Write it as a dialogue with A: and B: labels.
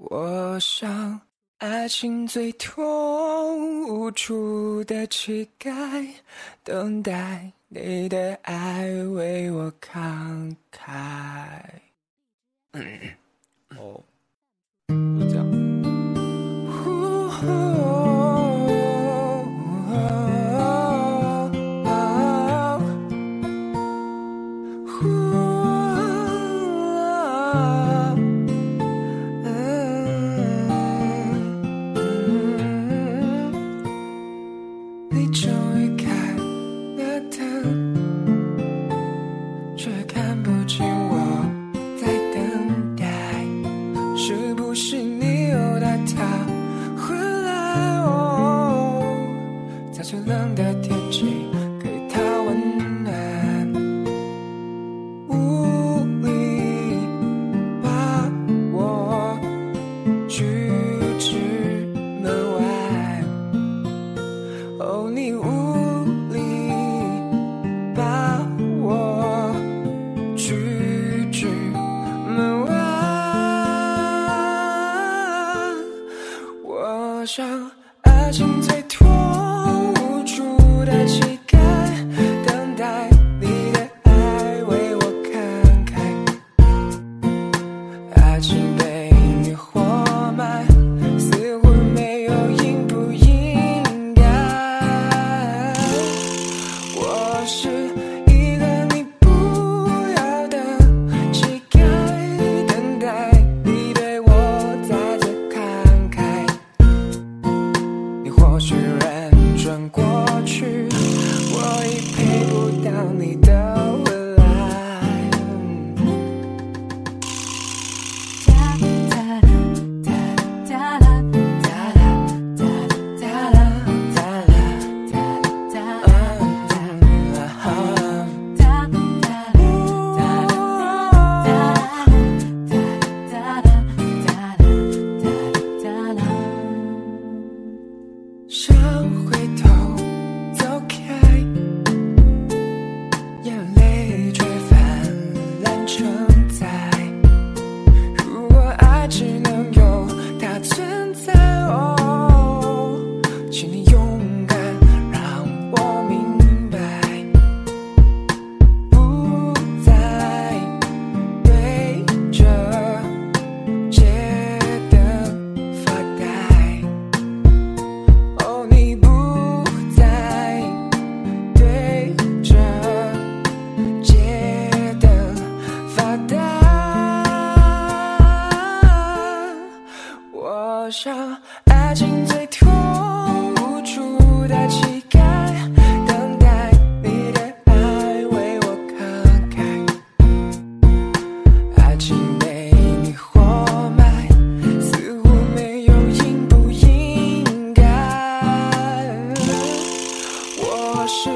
A: 我想爱情最痛无助的乞丐等待你的爱为我慷慨。最冷的天气给它温暖屋里把我拒之门外哦你屋里把我拒之门外我想爱情最想回头走开。眼泪却泛滥成像爱情最痛无助的乞丐等待你的爱为我慷慨爱情被你活埋似乎没有应不应该。我是